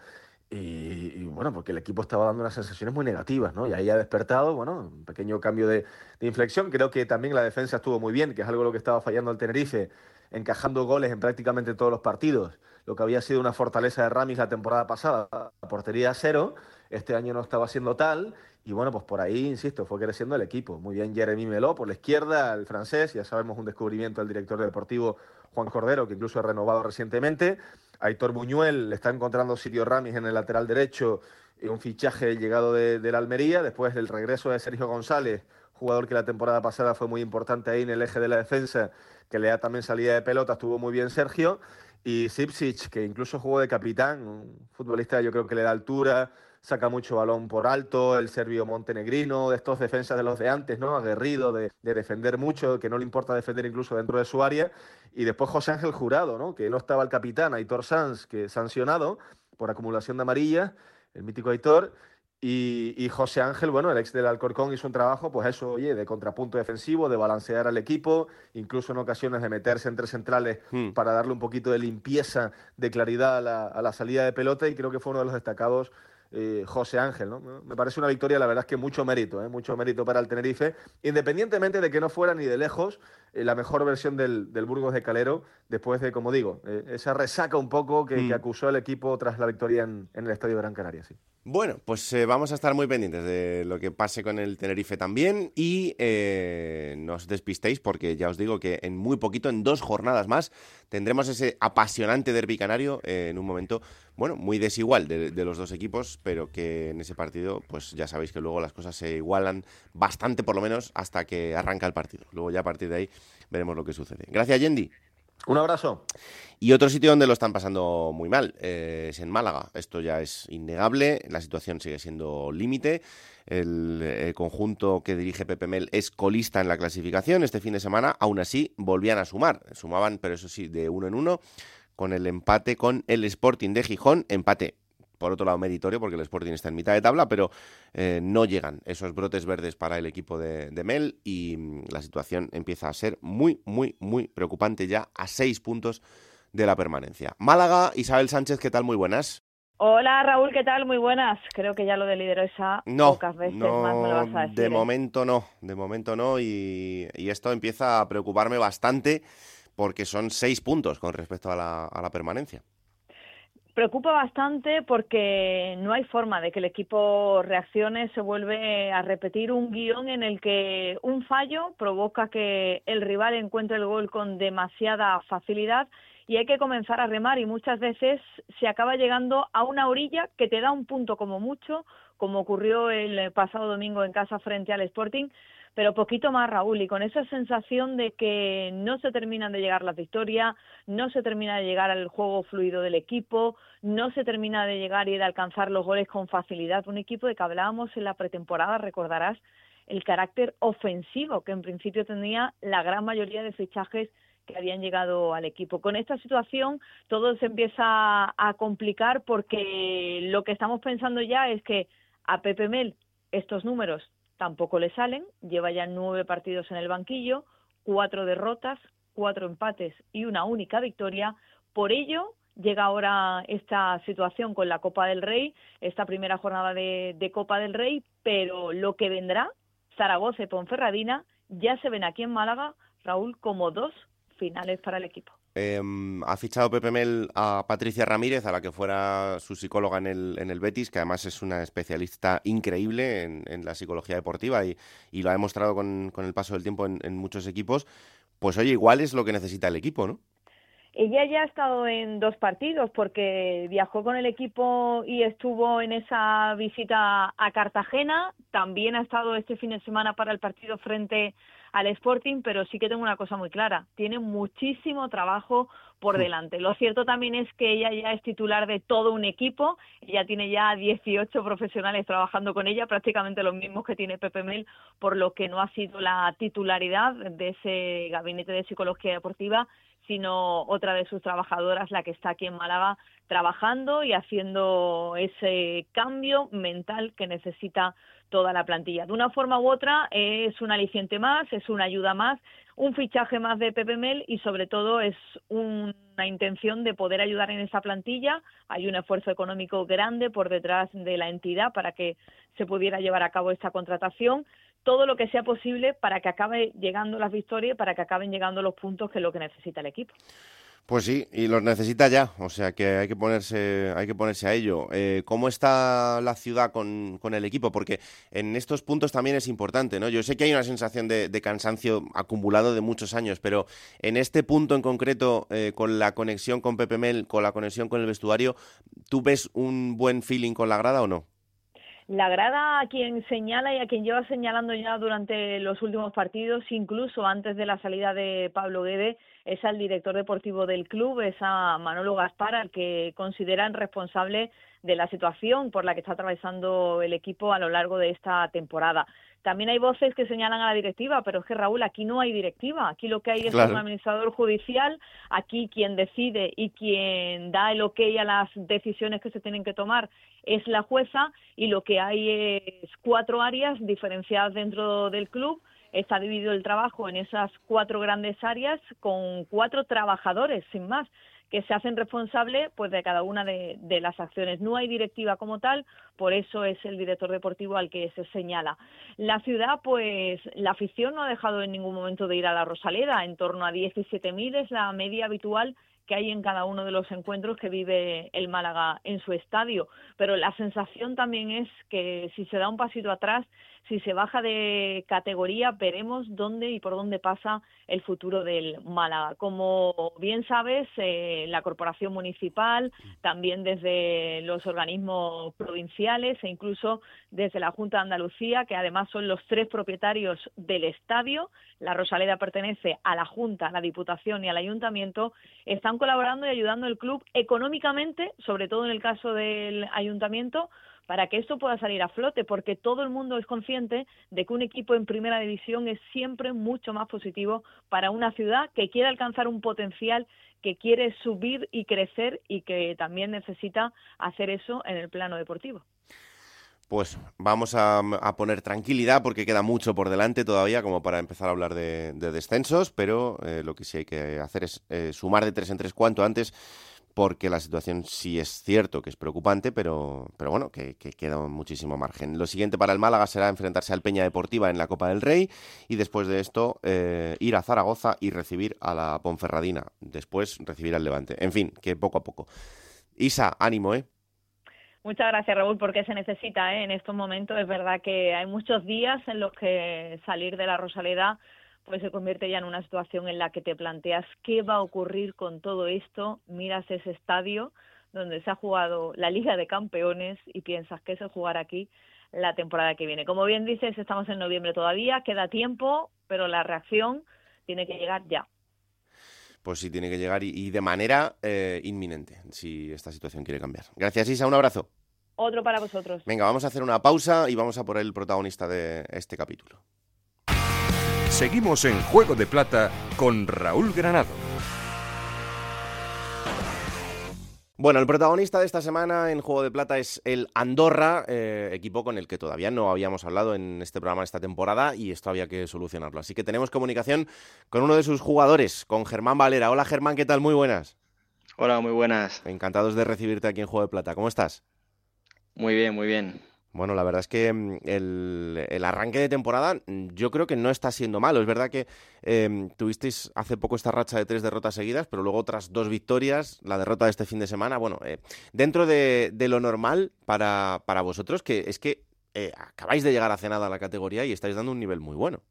Y, bueno, porque el equipo estaba dando unas sensaciones muy negativas, ¿no? Y ahí ha despertado, bueno, un pequeño cambio de, inflexión. Creo que también la defensa estuvo muy bien, que es algo lo que estaba fallando el Tenerife, encajando goles en prácticamente todos los partidos. Lo que había sido una fortaleza de Ramis la temporada pasada, la portería cero, este año no estaba siendo tal. Y bueno, pues por ahí, insisto, fue creciendo el equipo. Muy bien Jeremy Meló por la izquierda, el francés, ya sabemos un descubrimiento del director deportivo Juan Cordero, que incluso ha renovado recientemente. Aitor Buñuel le está encontrando Sirio Ramis en el lateral derecho, un fichaje llegado de, la Almería, después del regreso de Sergio González, jugador que la temporada pasada fue muy importante ahí en el eje de la defensa, que le da también salida de pelota, estuvo muy bien Sergio, y Sipsic, que incluso jugó de capitán, un futbolista yo creo que le da altura, saca mucho balón por alto, el serbio montenegrino, de estos defensas de los de antes, ¿no? Aguerrido, de, de, defender mucho, que no le importa defender incluso dentro de su área. Y después José Ángel Jurado, ¿no? Que no estaba el capitán, Aitor Sanz, que sancionado por acumulación de amarillas, el mítico Aitor. Y, José Ángel, bueno, el ex del Alcorcón hizo un trabajo, pues eso, oye, de contrapunto defensivo, de balancear al equipo, incluso en ocasiones de meterse entre centrales hmm. para darle un poquito de limpieza, de claridad a la, a la salida de pelota y creo que fue uno de los destacados eh, José Ángel. ¿no? Me parece una victoria, la verdad es que mucho mérito, ¿eh? mucho mérito para el Tenerife, independientemente de que no fuera ni de lejos eh, la mejor versión del, Burgos de Calero, después de, como digo, esa resaca un poco que, mm. acusó el equipo tras la victoria en, en el Estadio Gran Canaria. Sí. Bueno, pues vamos a estar muy pendientes de lo que pase con el Tenerife también y no os despistéis porque ya os digo que en muy poquito, en dos jornadas más, tendremos ese apasionante derbi canario en un momento, bueno, muy desigual de, de, los dos equipos, pero que en ese partido, pues ya sabéis que luego las cosas se igualan bastante por lo menos hasta que arranca el partido. Luego ya a partir de ahí veremos lo que sucede. Gracias, Yendi. Un abrazo. Y otro sitio donde lo están pasando muy mal eh, es en Málaga. Esto ya es innegable, la situación sigue siendo límite. El, conjunto que dirige Pepe Mel es colista en la clasificación. Este fin de semana, aún así, volvían a sumar. Sumaban, pero eso sí, de uno en uno, con el empate con el Sporting de Gijón. Empate por otro lado meritorio porque el Sporting está en mitad de tabla, pero eh, no llegan esos brotes verdes para el equipo de, Mel y mm, la situación empieza a ser muy, muy, muy preocupante ya a seis puntos de la permanencia. Málaga, Isabel Sánchez, ¿qué tal? Muy buenas. Hola Raúl, ¿qué tal? Muy buenas. Creo que ya lo de liderosa no, pocas veces más me lo vas a decir. De ¿eh? momento no, de momento no y, esto empieza a preocuparme bastante porque son seis puntos con respecto a la permanencia. Preocupa bastante porque no hay forma de que el equipo reaccione, se vuelve a repetir un guion en el que un fallo provoca que el rival encuentre el gol con demasiada facilidad y hay que comenzar a remar y muchas veces se acaba llegando a una orilla que te da un punto como mucho, como ocurrió el pasado domingo en casa frente al Sporting, pero poquito más, Raúl, y con esa sensación de que no se terminan de llegar las victorias, no se termina de llegar al juego fluido del equipo, no se termina de llegar y de alcanzar los goles con facilidad. Un equipo de que hablábamos en la pretemporada, recordarás, el carácter ofensivo que en principio tenía la gran mayoría de fichajes que habían llegado al equipo. Con esta situación todo se empieza a complicar porque lo que estamos pensando ya es que a Pepe Mel estos números tampoco le salen, lleva ya nueve partidos en el banquillo, cuatro derrotas, cuatro empates y una única victoria. Por ello, llega ahora esta situación con la Copa del Rey, esta primera jornada de, Copa del Rey, pero lo que vendrá, Zaragoza y Ponferradina, ya se ven aquí en Málaga, Raúl, como dos finales para el equipo. Em, ha fichado Pepe Mel a Patricia Ramírez, a la que fuera su psicóloga en el, en el Betis, que además es una especialista increíble en, la psicología deportiva y, lo ha demostrado con, el paso del tiempo en, en, muchos equipos. Pues oye, igual es lo que necesita el equipo, ¿no? Ella ya ha estado en dos partidos porque viajó con el equipo y estuvo en esa visita a Cartagena. También ha estado este fin de semana para el partido frente al Sporting, pero sí que tengo una cosa muy clara, tiene muchísimo trabajo por delante. Lo cierto también es que ella ya es titular de todo un equipo, ella tiene ya 18 profesionales trabajando con ella, prácticamente los mismos que tiene Pepe Mel, por lo que no ha sido la titularidad de ese gabinete de psicología deportiva, sino otra de sus trabajadoras, la que está aquí en Málaga, trabajando y haciendo ese cambio mental que necesita toda la plantilla. De una forma u otra es un aliciente más, es una ayuda más, un fichaje más de Pepe Mel y sobre todo es una intención de poder ayudar en esa plantilla. Hay un esfuerzo económico grande por detrás de la entidad para que se pudiera llevar a cabo esta contratación. Todo lo que sea posible para que acabe llegando las victorias, para que acaben llegando los puntos que es lo que necesita el equipo. Pues sí, y los necesita ya, o sea que hay que ponerse, hay que ponerse a ello. Eh, ¿Cómo está la ciudad con, el equipo? Porque en estos puntos también es importante, ¿no? Yo sé que hay una sensación de, cansancio acumulado de muchos años, pero en este punto en concreto, eh, con la conexión con Pepe Mel, con la conexión con el vestuario, ¿tú ves un buen feeling con la grada o no? La grada a quien señala y a quien lleva señalando ya durante los últimos partidos, incluso antes de la salida de Pablo Guede, es al director deportivo del club, es a Manolo Gaspar, al que consideran responsable de la situación por la que está atravesando el equipo a lo largo de esta temporada. También hay voces que señalan a la directiva, pero es que Raúl, aquí no hay directiva, aquí lo que hay es un administrador judicial, aquí quien decide y quien da el ok a las decisiones que se tienen que tomar es la jueza y lo que hay es cuatro áreas diferenciadas dentro del club. Está dividido el trabajo en esas cuatro grandes áreas con cuatro trabajadores, sin más que se hacen responsables pues de cada una de, las acciones. No hay directiva como tal, por eso es el director deportivo al que se señala. La ciudad, pues la afición no ha dejado en ningún momento de ir a la Rosaleda, en torno a 17.000 es la media habitual que hay en cada uno de los encuentros que vive el Málaga en su estadio. Pero la sensación también es que si se da un pasito atrás, si se baja de categoría, veremos dónde y por dónde pasa el futuro del Málaga. Como bien sabes, eh, la corporación municipal, también desde los organismos provinciales e incluso desde la Junta de Andalucía, que además son los tres propietarios del estadio, la Rosaleda pertenece a la Junta, a la Diputación y al Ayuntamiento, están colaborando y ayudando al club económicamente, sobre todo en el caso del Ayuntamiento, para que esto pueda salir a flote, porque todo el mundo es consciente de que un equipo en primera división es siempre mucho más positivo para una ciudad que quiere alcanzar un potencial, que quiere subir y crecer y que también necesita hacer eso en el plano deportivo. Pues vamos a, poner tranquilidad porque queda mucho por delante todavía como para empezar a hablar de, descensos, pero eh, lo que sí hay que hacer es eh, sumar de tres en tres cuanto antes porque la situación sí es cierto que es preocupante, pero, pero bueno, que, queda muchísimo margen. Lo siguiente para el Málaga será enfrentarse al Peña Deportiva en la Copa del Rey y después de esto eh, ir a Zaragoza y recibir a la Ponferradina, después recibir al Levante. En fin, que poco a poco. Isa, ánimo, ¿eh? Muchas gracias, Raúl, porque se necesita ¿eh? en estos momentos. Es verdad que hay muchos días en los que salir de la Rosaleda pues se convierte ya en una situación en la que te planteas qué va a ocurrir con todo esto, miras ese estadio donde se ha jugado la Liga de Campeones y piensas que es el jugar aquí la temporada que viene. Como bien dices, estamos en noviembre todavía, queda tiempo, pero la reacción tiene que llegar ya. Pues sí, tiene que llegar y, de manera eh, inminente, si esta situación quiere cambiar. Gracias, Isa, un abrazo. Otro para vosotros. Venga, vamos a hacer una pausa y vamos a por el protagonista de este capítulo. Seguimos en Juego de Plata con Raúl Granado. Bueno, el protagonista de esta semana en Juego de Plata es el Andorra, eh, equipo con el que todavía no habíamos hablado en este programa esta temporada y esto había que solucionarlo. Así que tenemos comunicación con uno de sus jugadores, con Germán Valera. Hola Germán, ¿qué tal? Muy buenas. Hola, muy buenas. Encantados de recibirte aquí en Juego de Plata. ¿Cómo estás? Muy bien, muy bien. Bueno, la verdad es que mm, el, arranque de temporada mm, yo creo que no está siendo malo. Es verdad que em, tuvisteis hace poco esta racha de tres derrotas seguidas, pero luego otras dos victorias, la derrota de este fin de semana. Bueno, eh, dentro de, lo normal para, para, vosotros, que es que eh, acabáis de llegar hace nada a la categoría y estáis dando un nivel muy bueno.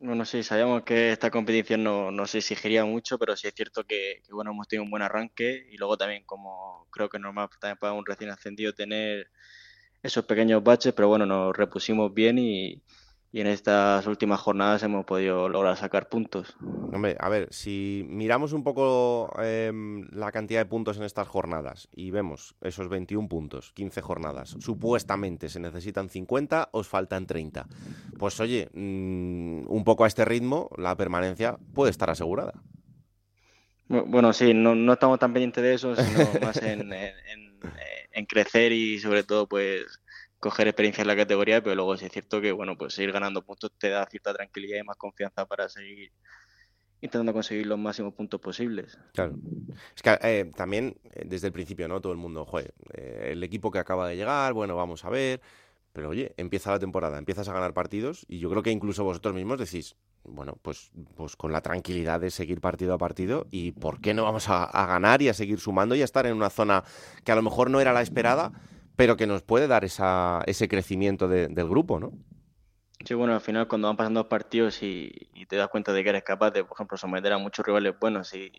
Bueno, sí, sabíamos que esta competición no, nos exigiría mucho, pero sí es cierto que, que, bueno, hemos tenido un buen arranque y luego también, como creo que es normal también para un recién ascendido tener esos pequeños baches, pero bueno, nos repusimos bien y, en estas últimas jornadas hemos podido lograr sacar puntos. Hombre, a ver, si miramos un poco em, la cantidad de puntos en estas jornadas y vemos esos 21 puntos, 15 jornadas, supuestamente se necesitan 50, os faltan 30. Pues oye, mm, un poco a este ritmo, la permanencia puede estar asegurada. Bueno, sí, no, no estamos tan pendientes de eso, sino más en, en, en crecer y sobre todo pues coger experiencia en la categoría, pero luego sí es cierto que, bueno, pues seguir ganando puntos te da cierta tranquilidad y más confianza para seguir intentando conseguir los máximos puntos posibles. Claro. Es que eh, también eh, desde el principio, ¿no? Todo el mundo, joder, eh, el equipo que acaba de llegar, bueno, vamos a ver. Pero oye, empieza la temporada, empiezas a ganar partidos y yo creo que incluso vosotros mismos decís, bueno, pues, pues con la tranquilidad de seguir partido a partido y por qué no vamos a, ganar y a seguir sumando y a estar en una zona que a lo mejor no era la esperada, pero que nos puede dar esa, ese crecimiento del grupo, ¿no? Sí, bueno, al final cuando van pasando partidos y, te das cuenta de que eres capaz de, por ejemplo, someter a muchos rivales buenos y,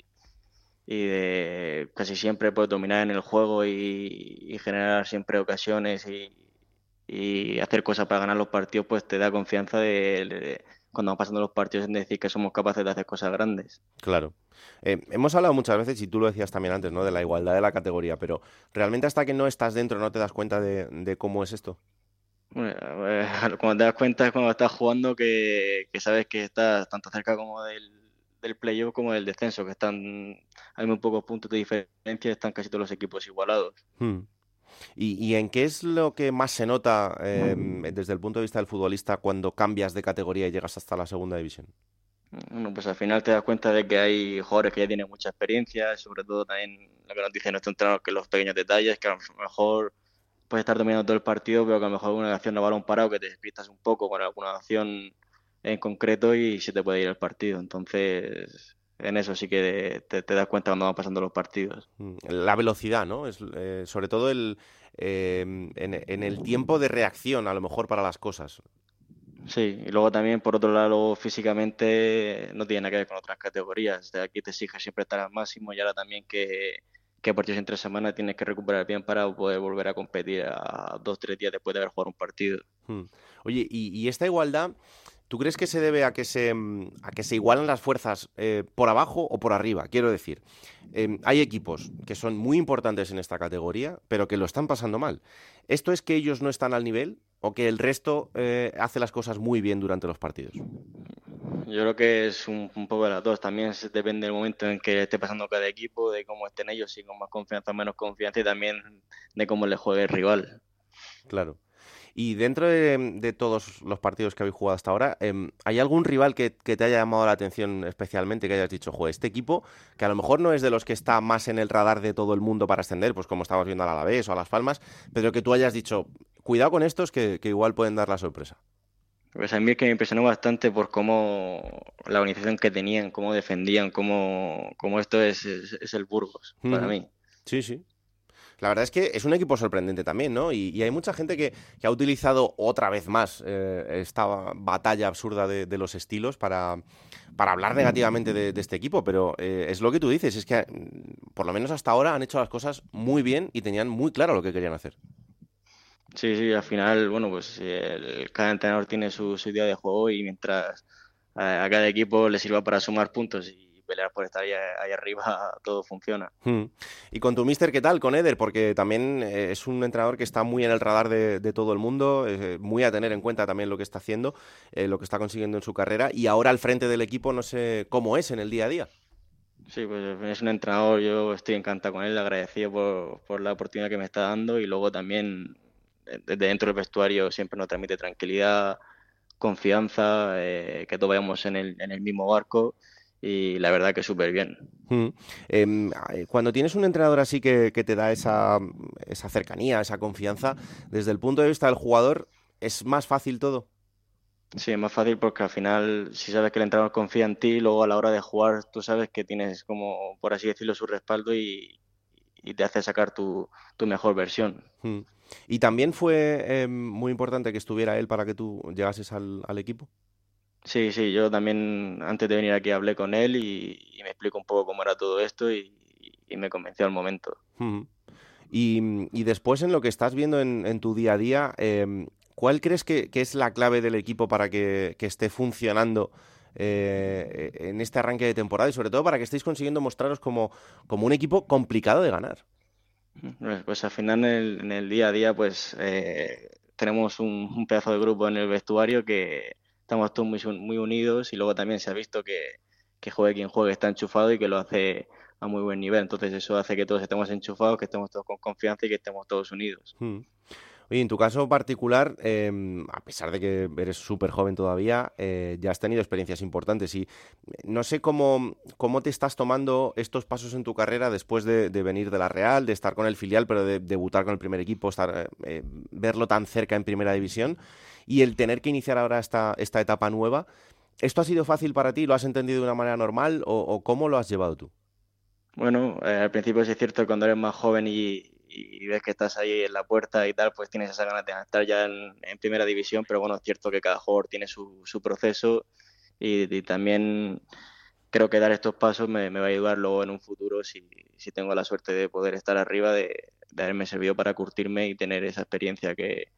y de casi siempre puedes dominar en el juego y, generar siempre ocasiones y, hacer cosas para ganar los partidos, pues te da confianza de, cuando van pasando los partidos en decir que somos capaces de hacer cosas grandes. Claro. Eh, hemos hablado muchas veces, y tú lo decías también antes, ¿no? De la igualdad de la categoría, pero ¿realmente hasta que no estás dentro no te das cuenta de cómo es esto? [LAUGHS] cuando te das cuenta es cuando estás jugando que, sabes que estás tanto cerca como del, del playoff como del descenso, que están hay muy pocos puntos de diferencia, están casi todos los equipos igualados. Hmm. ¿Y, en qué es lo que más se nota em, desde el punto de vista del futbolista cuando cambias de categoría y llegas hasta la segunda división? Bueno, pues al final te das cuenta de que hay jugadores que ya tienen mucha experiencia, sobre todo también lo que nos dice nuestro entrenador, que los pequeños detalles, que a lo mejor puedes estar dominando todo el partido, pero que a lo mejor alguna acción de balón parado que te despistas un poco con alguna acción en concreto y se te puede ir el partido. Entonces, en eso sí que te, das cuenta cuando van pasando los partidos. Mm, la velocidad, ¿no? Es, eh, sobre todo el, eh, en, el tiempo de reacción, a lo mejor, para las cosas. Sí, y luego también, por otro lado, físicamente no tiene nada que ver con otras categorías. De aquí te exige siempre estar al máximo y ahora también que que partidos en tres semanas tienes que recuperar bien para poder volver a competir a dos, tres días después de haber jugado un partido. Hmm. Oye, y, esta igualdad, ¿tú crees que se debe a que se, a que se igualan las fuerzas eh, por abajo o por arriba? Quiero decir, em, hay equipos que son muy importantes en esta categoría, pero que lo están pasando mal. ¿Esto es que ellos no están al nivel o que el resto eh, hace las cosas muy bien durante los partidos? Yo creo que es un, poco de las dos. También depende del momento en que esté pasando cada equipo, de cómo estén ellos, si con más confianza o menos confianza, y también de cómo le juegue el rival. Claro. Y dentro de, todos los partidos que habéis jugado hasta ahora, em, ¿hay algún rival que, te haya llamado la atención especialmente, que hayas dicho, joder, este equipo, que a lo mejor no es de los que está más en el radar de todo el mundo para ascender, pues como estamos viendo al Alavés o a Las Palmas, pero que tú hayas dicho, cuidado con estos que igual pueden dar la sorpresa? Pues a mí es que me impresionó bastante por cómo la organización que tenían, cómo defendían, cómo, cómo esto es, es, el Burgos, para mí. Sí, sí. La verdad es que es un equipo sorprendente también, ¿no? Y, hay mucha gente que, ha utilizado otra vez más eh, esta batalla absurda de, los estilos para, hablar negativamente de, este equipo, pero eh, es lo que tú dices, es que mm, por lo menos hasta ahora han hecho las cosas muy bien y tenían muy claro lo que querían hacer. Sí, sí, al final, bueno, pues el, cada entrenador tiene su, idea de juego y mientras a, cada equipo le sirva para sumar puntos y pelear por estar ahí, arriba, [LAUGHS] todo funciona. Hmm. Y con tu mister, ¿qué tal? Con Eder, porque también eh, es un entrenador que está muy en el radar de, todo el mundo, eh, muy a tener en cuenta también lo que está haciendo, eh, lo que está consiguiendo en su carrera y ahora al frente del equipo no sé cómo es en el día a día. Sí, pues es un entrenador, yo estoy encantado con él, agradecido por, por la oportunidad que me está dando y luego también desde dentro del vestuario siempre nos transmite tranquilidad, confianza, eh, que todos vayamos en el, en el mismo barco y la verdad que súper bien. Mm. Em, eh, cuando tienes un entrenador así que, te da esa, esa, cercanía, esa confianza, desde el punto de vista del jugador, ¿es más fácil todo? Sí, es más fácil porque al final, si sabes que el entrenador confía en ti, luego a la hora de jugar, tú sabes que tienes como, por así decirlo, su respaldo y, y te hace sacar tu, tu mejor versión. Mm. ¿Y también fue eh, muy importante que estuviera él para que tú llegases al, equipo? Sí, sí, yo también antes de venir aquí hablé con él y, me explico un poco cómo era todo esto y, me convenció al momento. y, después en lo que estás viendo en, tu día a día, em, ¿cuál crees que, es la clave del equipo para que, esté funcionando eh, en este arranque de temporada y sobre todo para que estéis consiguiendo mostraros como, como un equipo complicado de ganar? Pues, pues, al final en el, día a día pues eh, tenemos un, pedazo de grupo en el vestuario que estamos todos muy, muy unidos y luego también se ha visto que, que juegue quien juegue está enchufado y que lo hace a muy buen nivel. Entonces eso hace que todos estemos enchufados, que estemos todos con confianza y que estemos todos unidos. Hmm. Oye, en tu caso particular, em, a pesar de que eres súper joven todavía, eh, ya has tenido experiencias importantes y no sé cómo, cómo te estás tomando estos pasos en tu carrera después de, venir de la Real, de estar con el filial, pero de debutar con el primer equipo, estar, eh, verlo tan cerca en primera división y el tener que iniciar ahora esta, esta etapa nueva. ¿Esto ha sido fácil para ti? ¿Lo has entendido de una manera normal o, cómo lo has llevado tú? Bueno, eh, al principio sí es cierto, cuando eres más joven y, ves que estás ahí en la puerta y tal, pues tienes esa ganas de estar ya en, primera división, pero bueno, es cierto que cada jugador tiene su, su proceso y, también creo que dar estos pasos me, me, va a ayudar luego en un futuro si, si tengo la suerte de poder estar arriba, de, de haberme servido para curtirme y tener esa experiencia que,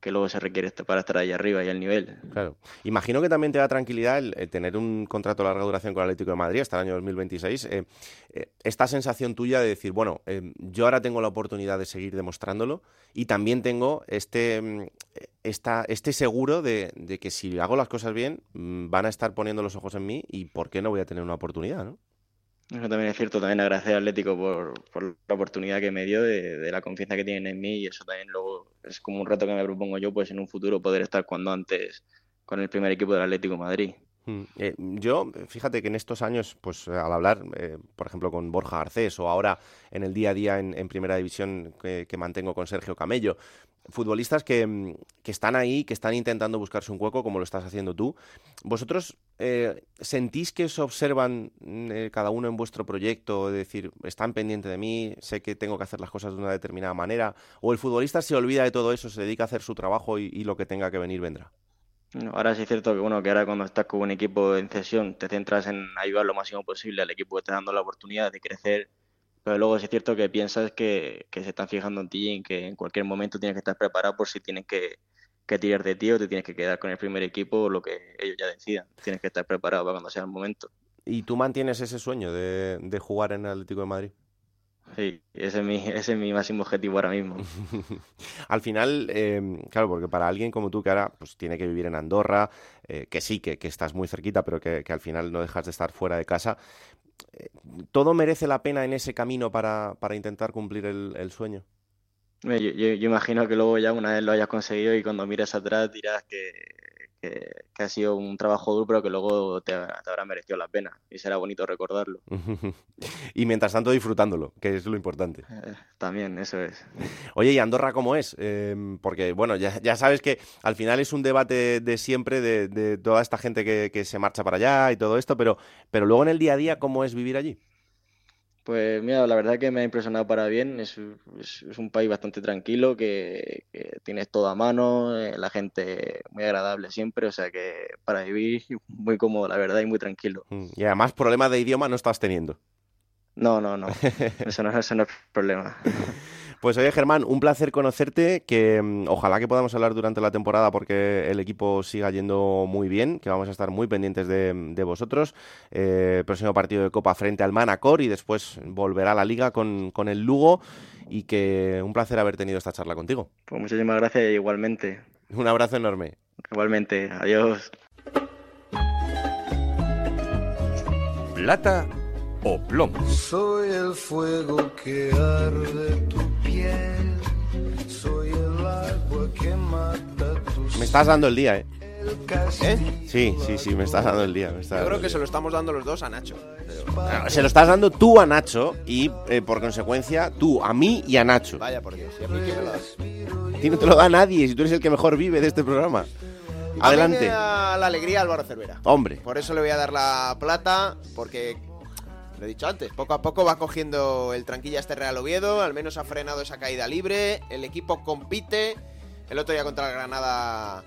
que luego se requiere para estar ahí arriba y al nivel. Claro. Imagino que también te da tranquilidad el, tener un contrato de larga duración con el Atlético de Madrid hasta el año 2026. Eh, eh, esta sensación tuya de decir, bueno, eh, yo ahora tengo la oportunidad de seguir demostrándolo y también tengo este, mm, esta, este seguro de, de, que si hago las cosas bien, mm, van a estar poniendo los ojos en mí y por qué no voy a tener una oportunidad, ¿no? Eso también es cierto, también agradecer al Atlético por, la oportunidad que me dio, de, la confianza que tienen en mí y eso también luego es como un reto que me propongo yo, pues en un futuro poder estar cuando antes con el primer equipo del Atlético Madrid. Mm, eh, yo, fíjate que en estos años, pues al hablar, eh, por ejemplo, con Borja Garcés o ahora en el día a día en, Primera División que, mantengo con Sergio Camello, futbolistas que, mm, que, están ahí, que están intentando buscarse un hueco como lo estás haciendo tú. ¿Vosotros eh, sentís que os observan mm, cada uno en vuestro proyecto? Es decir, están pendientes de mí, sé que tengo que hacer las cosas de una determinada manera. ¿O el futbolista se olvida de todo eso, se dedica a hacer su trabajo y lo que tenga que venir vendrá? Ahora sí es cierto que bueno que ahora cuando estás con un equipo en cesión te centras en ayudar lo máximo posible al equipo que te dando la oportunidad de crecer, pero luego es cierto que piensas que, que se están fijando en ti y en que en cualquier momento tienes que estar preparado por si tienes que, que tirar de ti o te tienes que quedar con el primer equipo o lo que ellos ya decidan. Tienes que estar preparado para cuando sea el momento. ¿Y tú mantienes ese sueño de, de jugar en el Atlético de Madrid? Sí, ese es mi, [LAUGHS] ese es mi máximo objetivo ahora mismo. [LAUGHS] al final, em, claro, porque para alguien como tú que ahora pues, tiene que vivir en Andorra, eh, que sí, que, que, estás muy cerquita, pero que, que, al final no dejas de estar fuera de casa, ¿todo merece la pena en ese camino para, para intentar cumplir el, sueño? Yo, yo, imagino que luego ya una vez lo hayas conseguido y cuando mires atrás dirás que, que, ha sido un trabajo duro, pero que luego te, habrá merecido la pena y será bonito recordarlo. [LAUGHS] y mientras tanto disfrutándolo, que es lo importante. Eh, también, eso es. Oye, ¿y Andorra cómo es? Em, porque, bueno, ya, ya, sabes que al final es un debate de siempre de, de toda esta gente que, que, se marcha para allá y todo esto, pero, pero luego en el día a día, ¿cómo es vivir allí? Pues mira, la verdad que me ha impresionado para bien. Es, un país bastante tranquilo, que, tienes todo a mano, eh, la gente muy agradable siempre, o sea que para vivir [LAUGHS] muy cómodo, la verdad, y muy tranquilo. Mm, y además, problemas de idioma no estás teniendo. No, no, no. [LAUGHS] Eso no, eso no es problema. [LAUGHS] Pues oye, Germán, un placer conocerte, que mm, ojalá que podamos hablar durante la temporada porque el equipo siga yendo muy bien, que vamos a estar muy pendientes de, vosotros. Eh, próximo partido de Copa frente al Manacor y después volverá a la liga con, con el Lugo y que un placer haber tenido esta charla contigo. Pues muchísimas gracias igualmente. Un abrazo enorme. Igualmente, adiós. Plata o plomo. Soy el fuego que arde tu piel. Soy el agua que mata Me estás dando el día, ¿eh? ¿Eh? Sí, sí, sí, me estás dando el día. Yo creo que se lo estamos dando los dos a Nacho. Se lo estás dando tú a Nacho y, eh, por consecuencia, tú a mí y a Nacho. Vaya por Dios, ¿y a mí quién me lo das? A ti no te lo da nadie si tú eres el que mejor vive de este programa. Adelante. A mí me da la alegría Álvaro Cervera. Hombre. Por eso le voy a dar la plata, porque lo he dicho antes, poco a poco va cogiendo el tranquilla este Real Oviedo, al menos ha frenado esa caída libre, el equipo compite, el otro día contra el Granada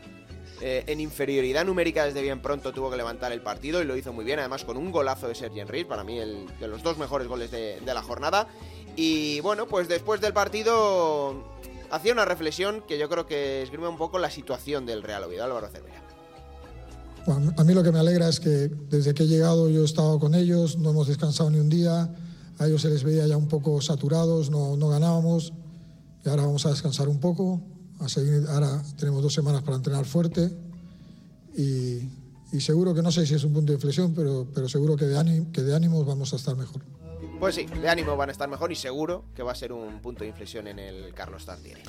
eh, en inferioridad numérica desde bien pronto tuvo que levantar el partido y lo hizo muy bien, además con un golazo de Sergi Henry, para mí el, de los dos mejores goles de, de la jornada. Y bueno, pues después del partido hacía una reflexión que yo creo que esgrime un poco la situación del Real Oviedo, Álvaro Cervera a mí lo que me alegra es que desde que he llegado yo he estado con ellos, no hemos descansado ni un día, a ellos se les veía ya un poco saturados, no, no ganábamos y ahora vamos a descansar un poco, a seguir, ahora tenemos dos semanas para entrenar fuerte y, y, seguro que no sé si es un punto de inflexión, pero, pero seguro que de, ánimo, que de ánimos vamos a estar mejor. Pues sí, de ánimo van a estar mejor y seguro que va a ser un punto de inflexión en el Carlos Tartiere.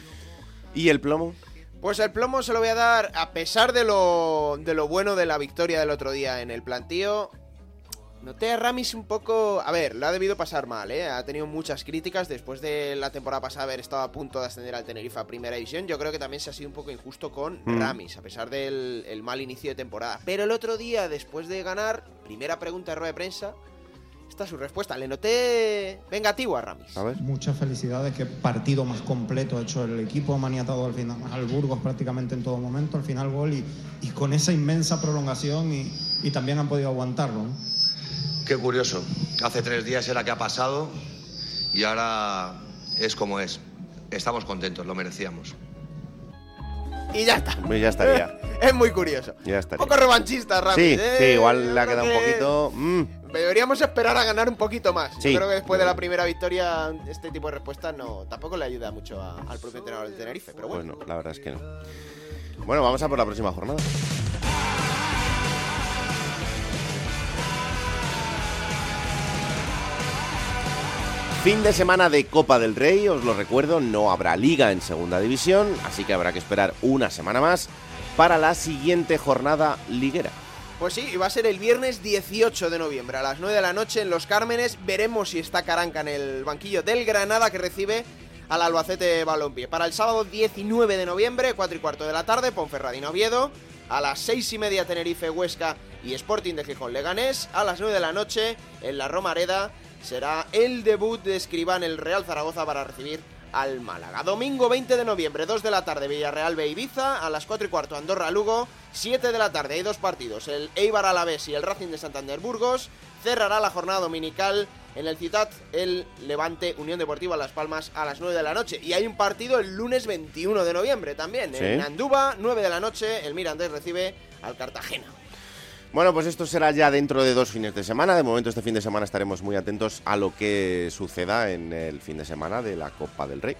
¿Y el plomo? Pues el plomo se lo voy a dar, a pesar de lo, de lo bueno de la victoria del otro día en el plantío. Noté a Ramis un poco. A ver, lo ha debido pasar mal, ¿eh? Ha tenido muchas críticas después de la temporada pasada haber estado a punto de ascender al Tenerife a primera división. Yo creo que también se ha sido un poco injusto con Mm. Ramis, a pesar del el mal inicio de temporada. Pero el otro día, después de ganar, primera pregunta de rueda de prensa, esta es su respuesta. Le noté vengativo a Ramis. A ver. Muchas felicidades, qué partido más completo ha hecho el equipo, ha maniatado al final al Burgos prácticamente en todo momento, al final gol y, y con esa inmensa prolongación y, y también han podido aguantarlo. ¿no? Qué curioso. Hace tres días era que ha pasado y ahora es como es. Estamos contentos, lo merecíamos. Y ya está. Ya estaría. [LAUGHS] Es muy curioso. Ya Un poco revanchista, Ramis. Sí, ¿eh? sí, igual le ha quedado un poquito. mm, Deberíamos esperar a ganar un poquito más. Sí. Yo creo que después de la primera victoria, este tipo de respuesta no, tampoco le ayuda mucho a- al propio entrenador del Tenerife. Pero bueno. Bueno, la verdad es que no. Bueno, vamos a por la próxima jornada. Fin de semana de Copa del Rey, os lo recuerdo, no habrá liga en segunda división, así que habrá que esperar una semana más para la siguiente jornada liguera. Pues sí, va a ser el viernes 18 de noviembre a las 9 de la noche en Los Cármenes. Veremos si está Caranca en el banquillo del Granada que recibe al Albacete Balompié. Para el sábado 19 de noviembre, 4 y cuarto de la tarde, Ponferradina Oviedo. A las 6 y media Tenerife Huesca y Sporting de Gijón Leganés. A las 9 de la noche en la Romareda será el debut de Escribán el Real Zaragoza para recibir al Málaga. Domingo 20 de noviembre, 2 de la tarde, Villarreal B Ibiza, a las 4 y cuarto Andorra Lugo, 7 de la tarde hay dos partidos, el Eibar Alavés y el Racing de Santander Burgos, cerrará la jornada dominical en el Citat el Levante Unión Deportiva Las Palmas a las 9 de la noche. Y hay un partido el lunes 21 de noviembre también, Sí. en Andúba, 9 de la noche, el Mirandés recibe al Cartagena. Bueno, pues esto será ya dentro de dos fines de semana. De momento este fin de semana estaremos muy atentos a lo que suceda en el fin de semana de la Copa del Rey.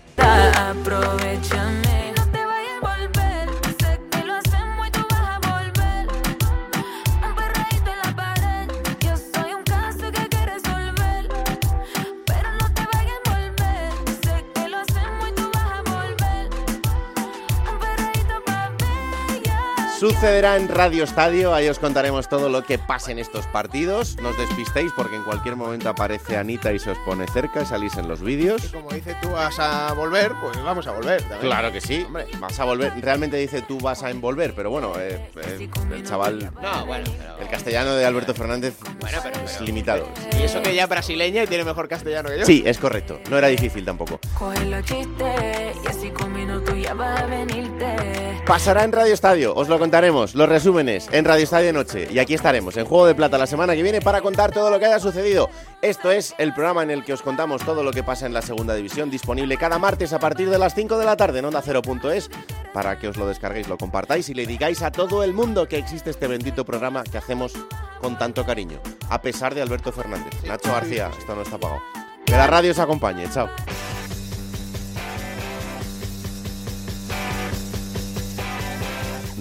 Sucederá en Radio Estadio, ahí os contaremos todo lo que pase en estos partidos. No os despistéis porque en cualquier momento aparece Anita y se os pone cerca y salís en los vídeos. Como dice tú vas a volver, pues vamos a volver. también. Claro que sí, vas a volver. Realmente dice tú vas a envolver, pero bueno, eh, eh, el chaval, No, bueno, pero... el castellano de Alberto Fernández Bueno, pero- es limitado. Y eso que ella es brasileña y tiene mejor castellano que yo. Sí, es correcto, no era difícil tampoco. Coge los chistes y así con minutos ya vas a venirte. Pasará en Radio Estadio, os lo contaremos, los resúmenes en Radio Estadio Noche. Y aquí estaremos en Juego de Plata la semana que viene para contar todo lo que haya sucedido. Esto es el programa en el que os contamos todo lo que pasa en la segunda división, disponible cada martes a partir de las 5 de la tarde en onda Cero.es, para que os lo descarguéis, lo compartáis y le digáis a todo el mundo que existe este bendito programa que hacemos con tanto cariño. A pesar de Alberto Fernández. Nacho García, esto no está pagado. Que la radio os acompañe, chao.